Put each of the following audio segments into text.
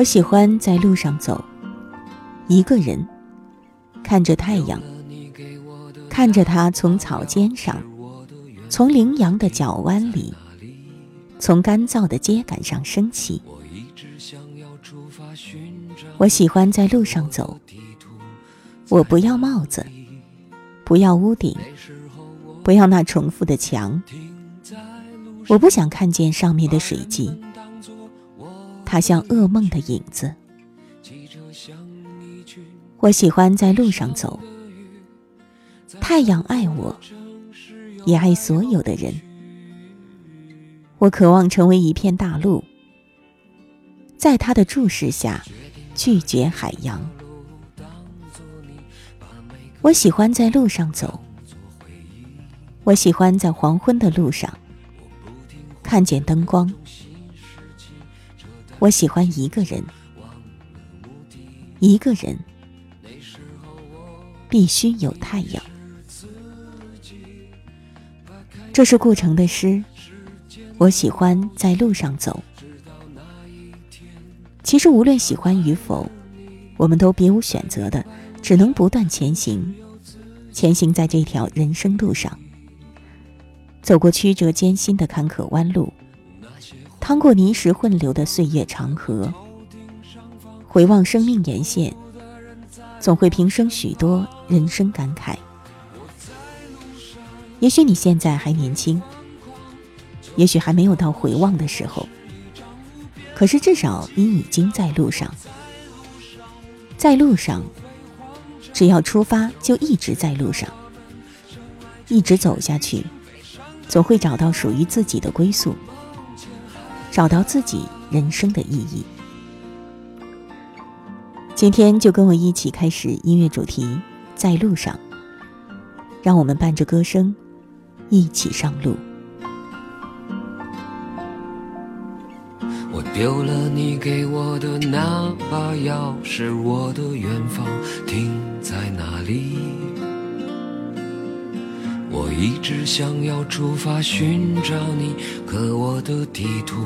我喜欢在路上走，一个人看着太阳，看着它从草尖上，从羚羊的脚弯里，从干燥的秸秆上升起。我喜欢在路上走，我不要帽子，不要屋顶，不要那重复的墙，我不想看见上面的水迹。它像噩梦的影子。我喜欢在路上走。太阳爱我，也爱所有的人。我渴望成为一片大陆，在他的注视下，拒绝海洋。我喜欢在路上走。我喜欢在黄昏的路上，看见灯光。我喜欢一个人，一个人必须有太阳。这是顾城的诗。我喜欢在路上走。其实无论喜欢与否，我们都别无选择的，只能不断前行，前行在这条人生路上，走过曲折艰辛的坎坷弯路。趟过泥石混流的岁月长河，回望生命沿线，总会平生许多人生感慨。也许你现在还年轻，也许还没有到回望的时候，可是至少你已经在路上。在路上，只要出发，就一直在路上，一直走下去，总会找到属于自己的归宿。找到自己人生的意义。今天就跟我一起开始音乐主题，在路上。让我们伴着歌声，一起上路。我丢了你给我的那把钥匙，我的远方停在哪里？我一直想要出发寻找你，可我的地图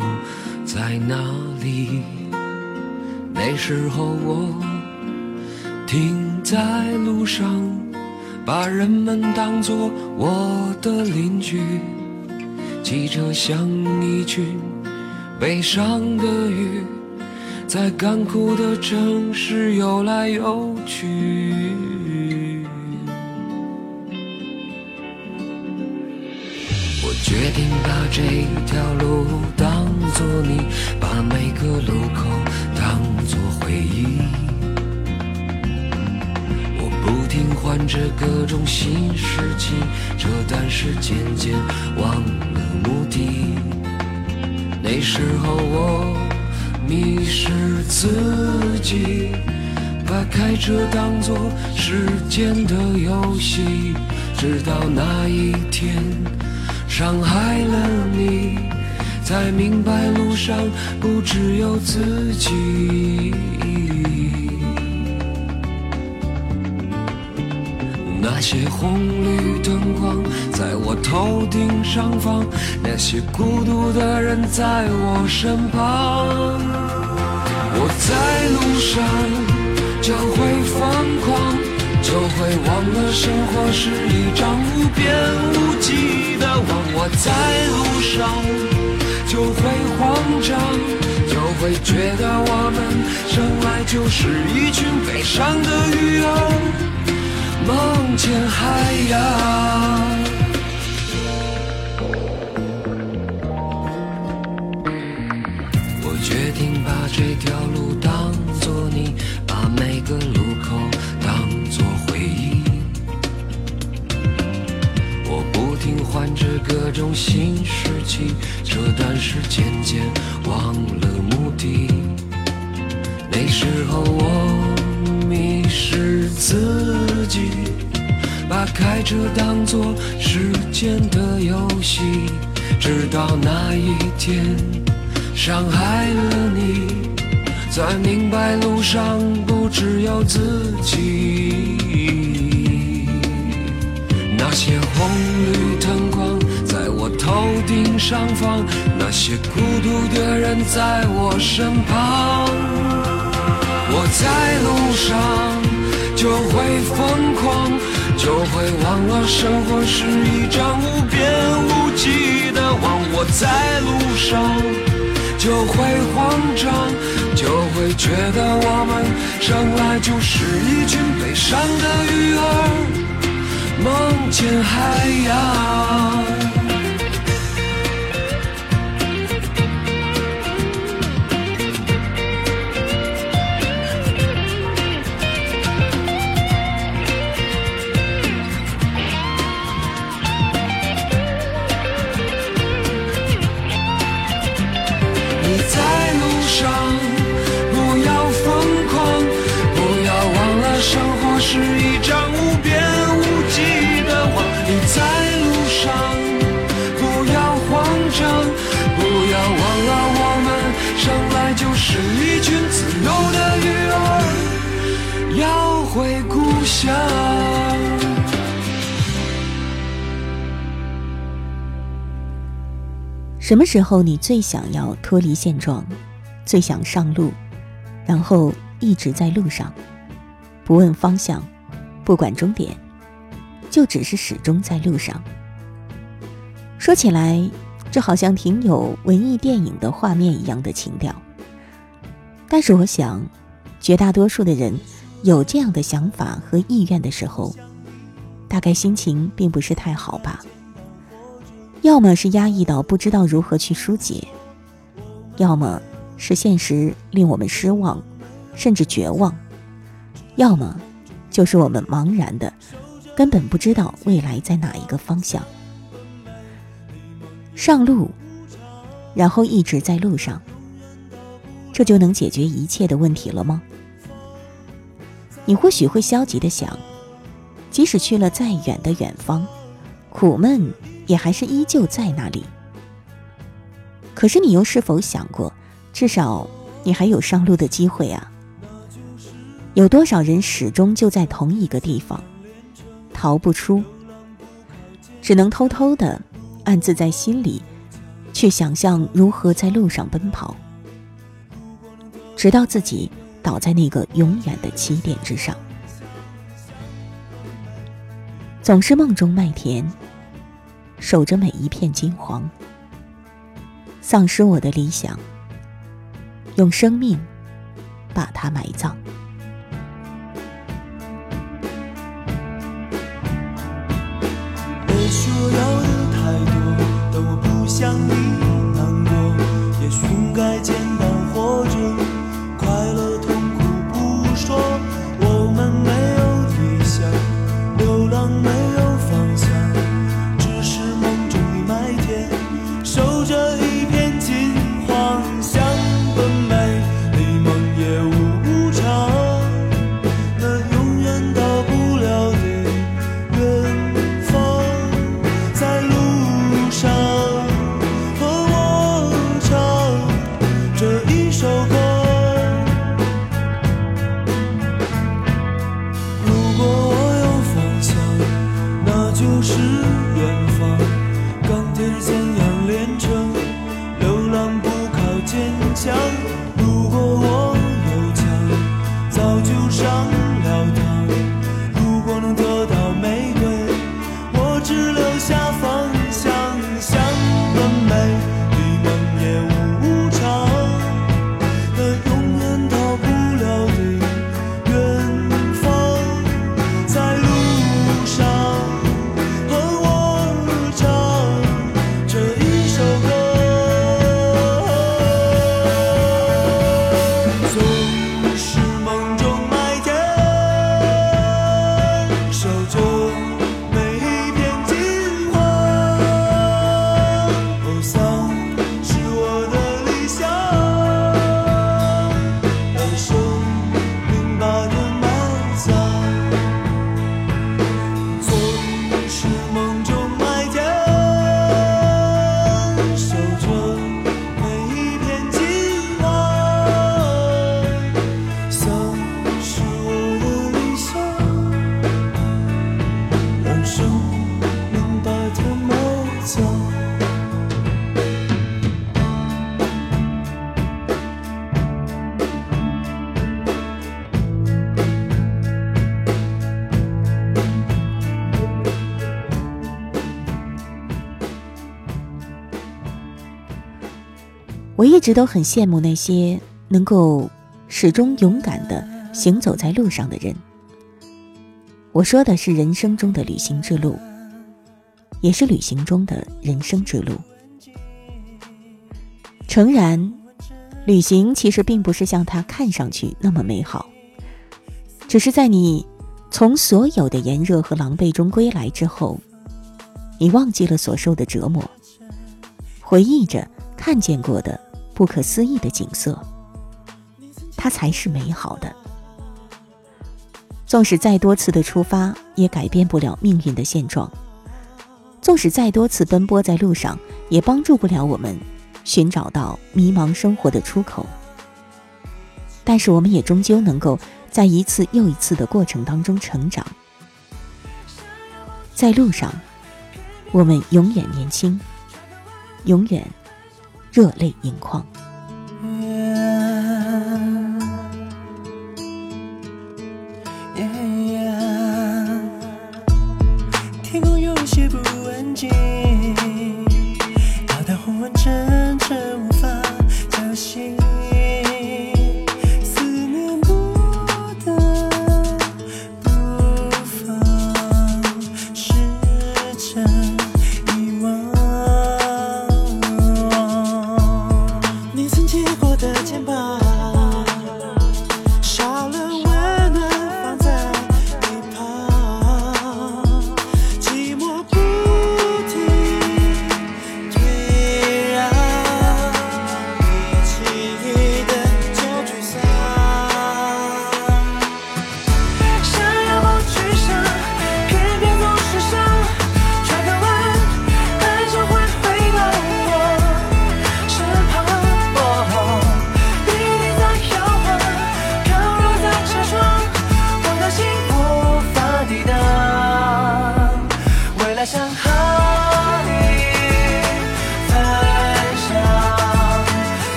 在哪里？那时候我停在路上，把人们当作我的邻居，汽车像一群悲伤的鱼，在干枯的城市游来游去。决定把这条路当作你，把每个路口当作回忆。我不停换着各种新事情，这但是渐渐忘了目的。那时候我迷失自己，把开车当作时间的游戏，直到那一天。伤害了你，才明白路上不只有自己。那些红绿灯光在我头顶上方，那些孤独的人在我身旁。我在路上就会疯狂，就会忘了生活是一张无边无际的网。我在路上就会慌张，就会觉得我们生来就是一群悲伤的鱼儿，梦见海洋。我决定把这条路当作你，把每个路口换着各种。新事情，这段时渐渐忘了目的。那时候我迷失自己，把开车当作时间的游戏，直到那一天伤害了你，才明白路上不只有自己。那些红绿灯我头顶上方，那些孤独的人在我身旁。我在路上就会疯狂，就会忘了生活是一张无边无际的网。我在路上就会慌张，就会觉得我们生来就是一群悲伤的鱼儿。梦见海洋。什么时候你最想要脱离现状，最想上路，然后一直在路上，不问方向，不管终点，就只是始终在路上。说起来，这好像挺有文艺电影的画面一样的情调。但是我想，绝大多数的人有这样的想法和意愿的时候，大概心情并不是太好吧。要么是压抑到不知道如何去疏解，要么是现实令我们失望，甚至绝望，要么就是我们茫然的，根本不知道未来在哪一个方向。上路，然后一直在路上，这就能解决一切的问题了吗？你或许会消极的想，即使去了再远的远方，苦闷。也还是依旧在那里。可是你又是否想过，至少你还有上路的机会啊？有多少人始终就在同一个地方，逃不出，只能偷偷的暗自在心里，去想象如何在路上奔跑，直到自己倒在那个永远的起点之上，总是梦中麦田。守着每一片金黄，丧失我的理想，用生命把它埋葬。我说要的太多，但我不想你难过。也许应该见一直都很羡慕那些能够始终勇敢的行走在路上的人。我说的是人生中的旅行之路，也是旅行中的人生之路。诚然，旅行其实并不是像它看上去那么美好，只是在你从所有的炎热和狼狈中归来之后，你忘记了所受的折磨，回忆着看见过的不可思议的景色，它才是美好的。纵使再多次的出发，也改变不了命运的现状；纵使再多次奔波在路上，也帮助不了我们寻找到迷茫生活的出口。但是，我们也终究能够在一次又一次的过程当中成长。在路上，我们永远年轻，永远热泪盈眶。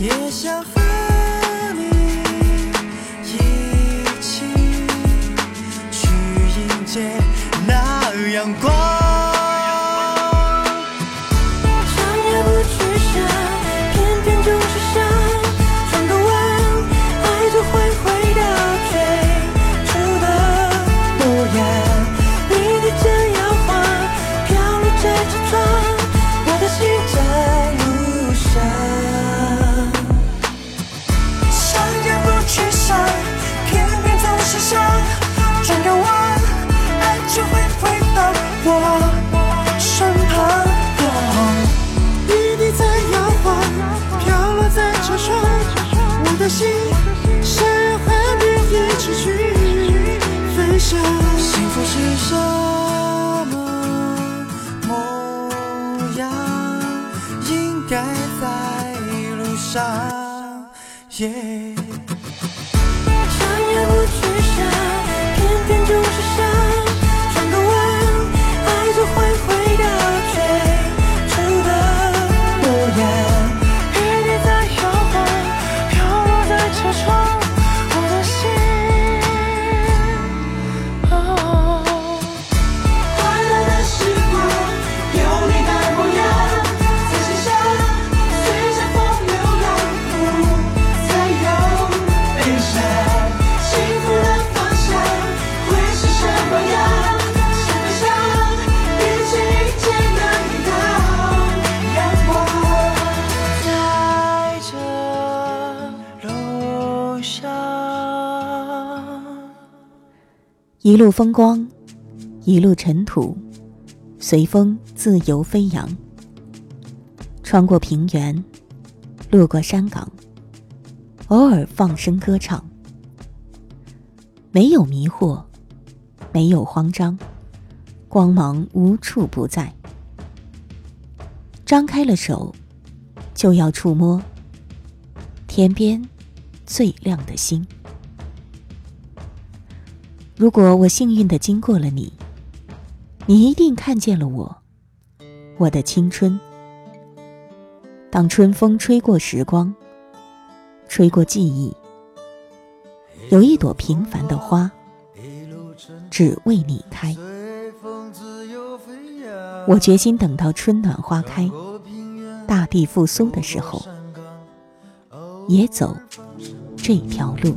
也想。一路风光，一路尘土，随风自由飞扬。穿过平原，路过山岗，偶尔放声歌唱。没有迷惑，没有慌张，光芒无处不在。张开了手，就要触摸天边最亮的星。如果我幸运的经过了你，你一定看见了我，我的青春。当春风吹过时光，吹过记忆，有一朵平凡的花，只为你开。我决心等到春暖花开，大地复苏的时候，也走这条路。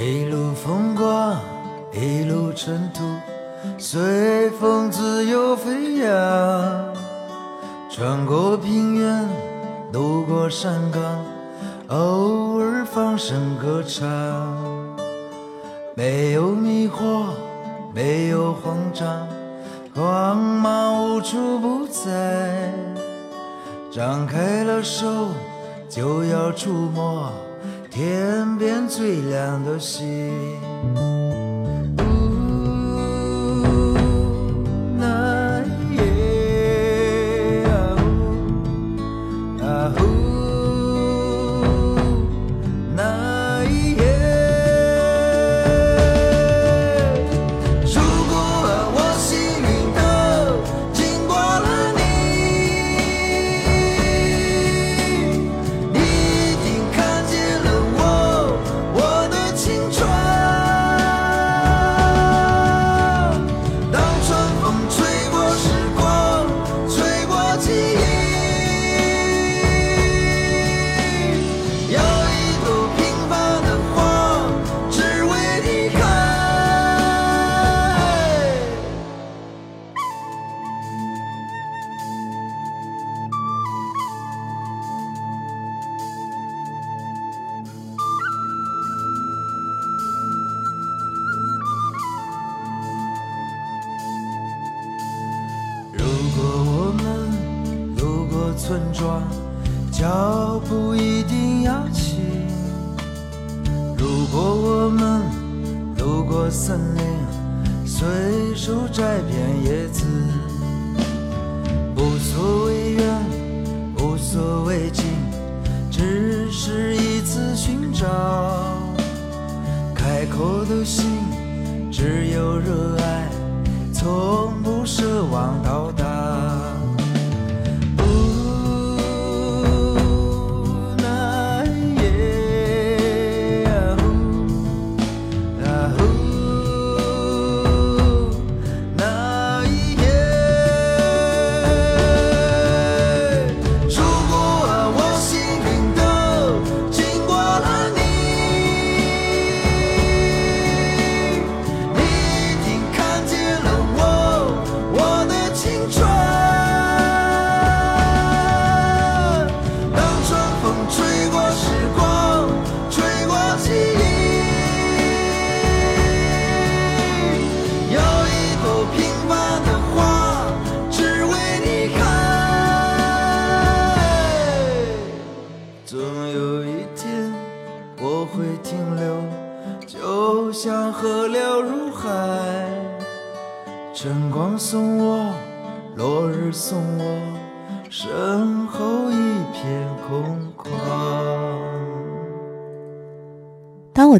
一路风光，一路尘土，随风自由飞扬。穿过平原，路过山岗，偶尔放声歌唱。没有迷惑，没有慌张，光芒无处不在。张开了手，就要触摸。天边最亮的星。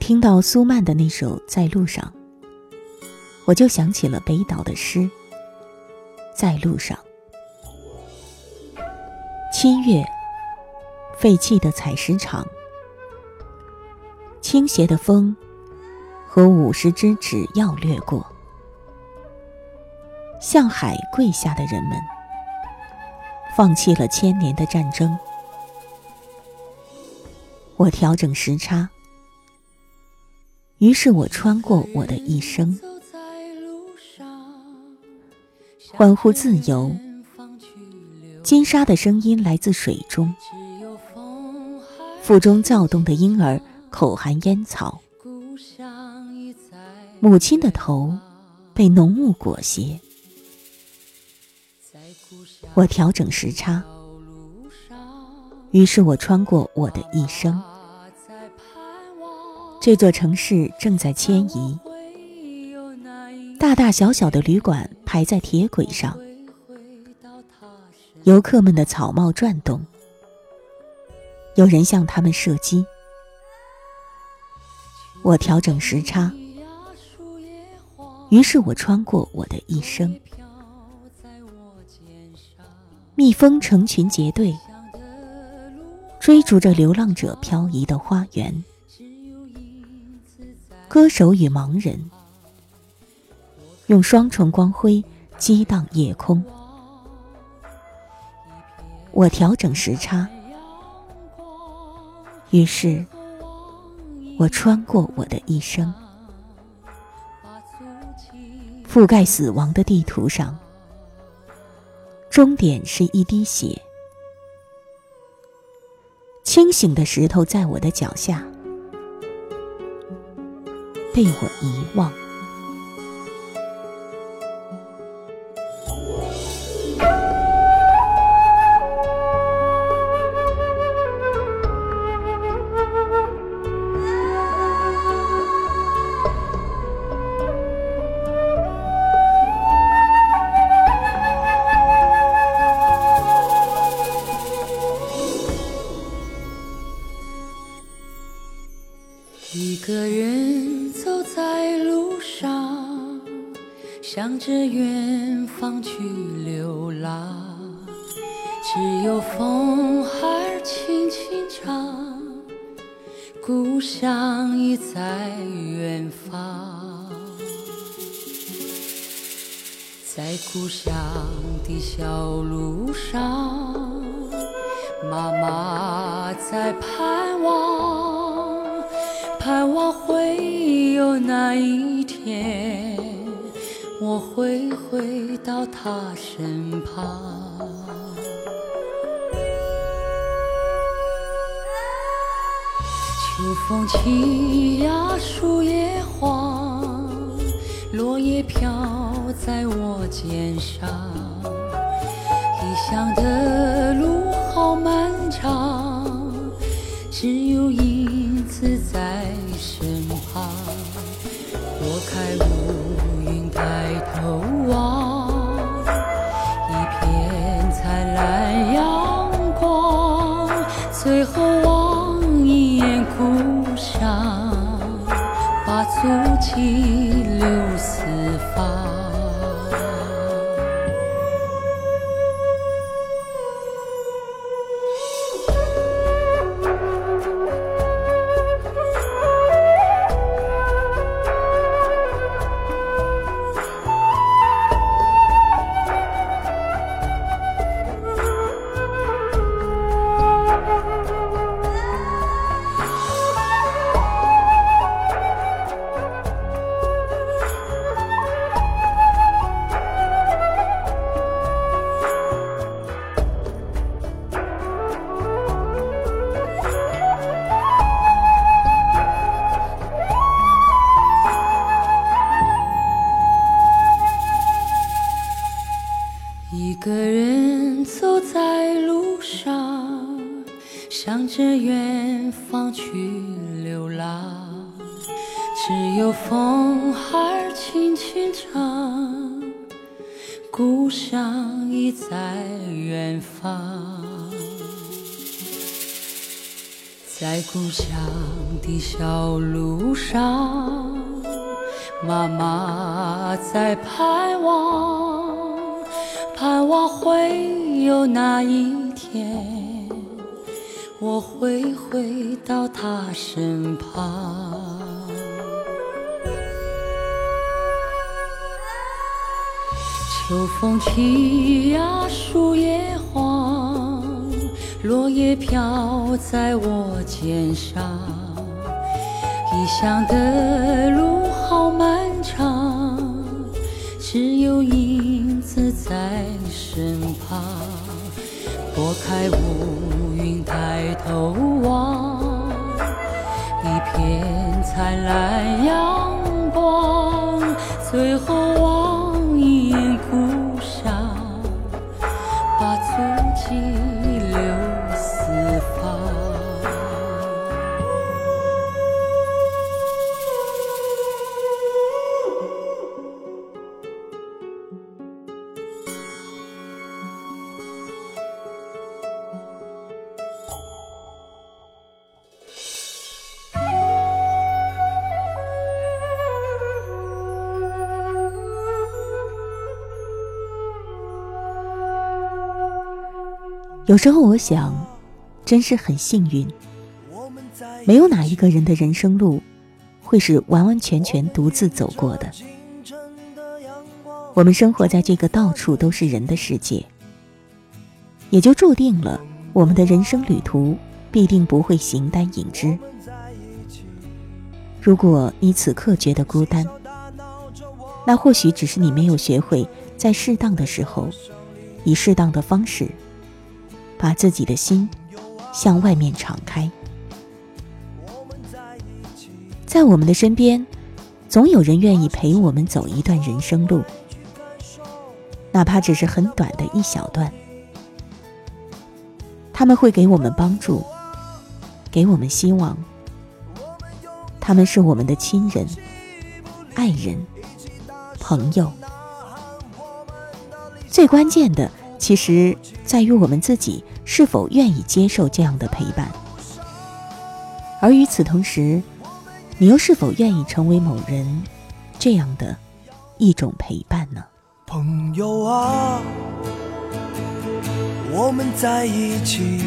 听到苏曼的那首《在路上》，我就想起了北岛的诗《在路上》。七月，废弃的采石场，倾斜的风和五十支纸鹞掠过。向海跪下的人们，放弃了千年的战争。我调整时差，于是我穿过我的一生，欢呼自由，金沙的声音来自水中，腹中躁动的婴儿口含烟草，母亲的头被浓雾裹挟。我调整时差，于是我穿过我的一生。这座城市正在迁移，大大小小的旅馆排在铁轨上。游客们的草帽转动，有人向他们射击。我调整时差，于是我穿过我的一生。蜜蜂成群结队，追逐着流浪者漂移的花园。歌手与盲人，用双重光辉激荡夜空。我调整时差，于是我穿过我的一生，覆盖死亡的地图上，终点是一滴血。清醒的石头在我的脚下，被我遗忘。故乡的小路上，妈妈在盼望，盼望会有那一天。我会回到她身旁。秋风起呀，树叶黄，落叶飘在我肩上。离乡的路好漫长，只有影子在身旁。拨开乌云，抬头一个人走在路上，向着远方去流浪，只有风儿轻轻唱，故乡已在远方。在故乡的小路上，妈妈在盼望，盼望会有那一天。我会回到他身旁。秋风起呀，树叶黄，落叶飘在我肩上。异乡的路好漫长，只有影子在身旁。拨开乌云，抬头有时候我想，真是很幸运，没有哪一个人的人生路会是完完全全独自走过的。我们生活在这个到处都是人的世界，也就注定了我们的人生旅途必定不会形单影只。如果你此刻觉得孤单，那或许只是你没有学会在适当的时候，以适当的方式。把自己的心向外面敞开，在我们的身边，总有人愿意陪我们走一段人生路，哪怕只是很短的一小段。他们会给我们帮助，给我们希望。他们是我们的亲人、爱人、朋友。最关键的。其实在于我们自己是否愿意接受这样的陪伴，而与此同时，你又是否愿意成为某人这样的一种陪伴呢？朋友啊，我们在一起，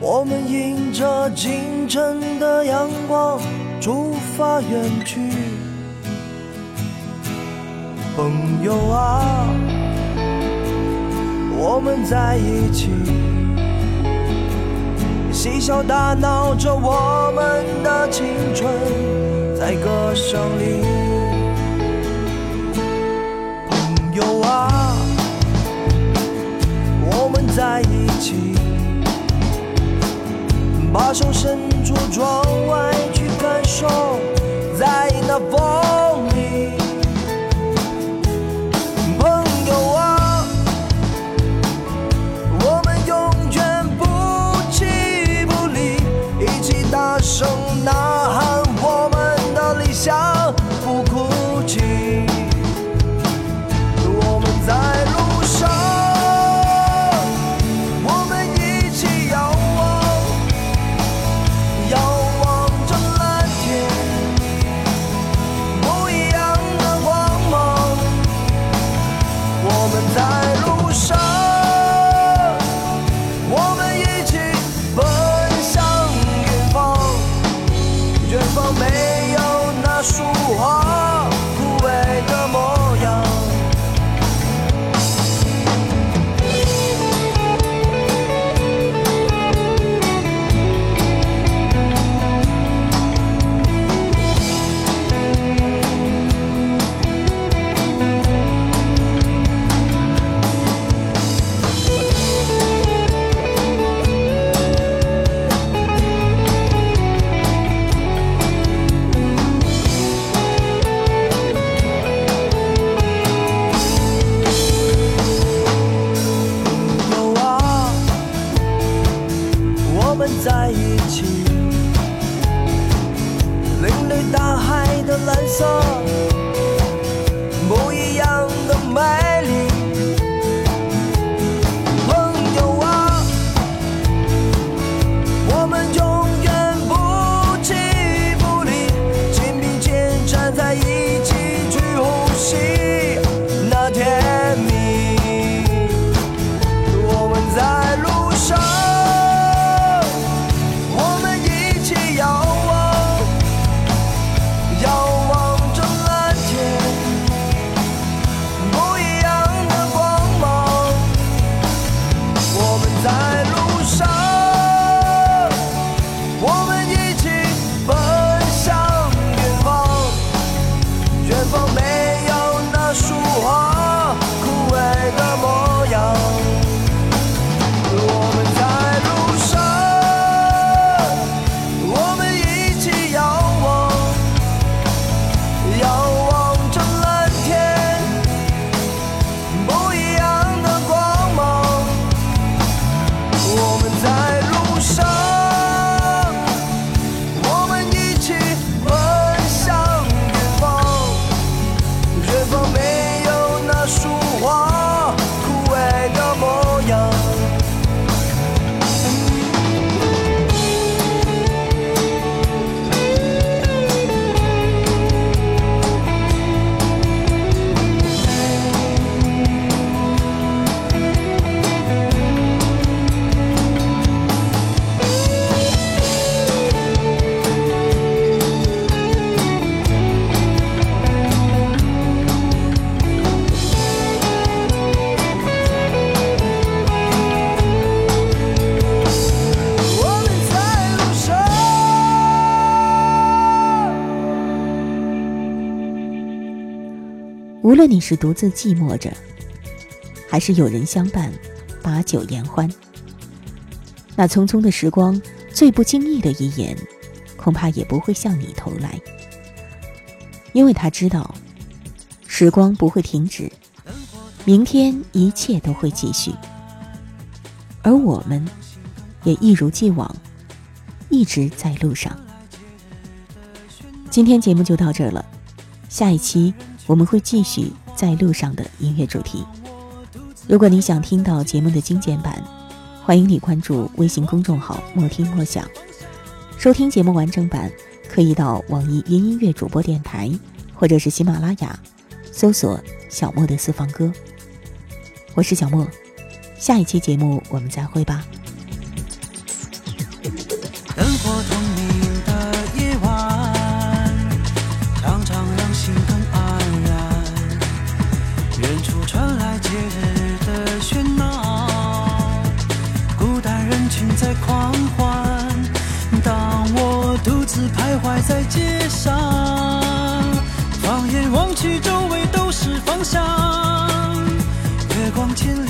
我们迎着清晨的阳光出发远去。朋友啊。我们在一起，嬉笑打闹着我们的青春，在歌声里。朋友啊，我们在一起，把手伸出窗外去感受，在那风无论你是独自寂寞着，还是有人相伴，把酒言欢，那匆匆的时光，最不经意的一眼，恐怕也不会向你投来，因为他知道，时光不会停止，明天一切都会继续，而我们，也一如既往，一直在路上。今天节目就到这儿了，下一期我们会继续在路上的音乐主题。如果你想听到节目的精简版，欢迎你关注微信公众号“莫听莫想”，收听节目完整版可以到网易云音乐主播电台或者是喜马拉雅搜索“小莫的私房歌”。我是小莫，下一期节目我们再会吧。在街上，放眼望去，周围都是方向。月光千里，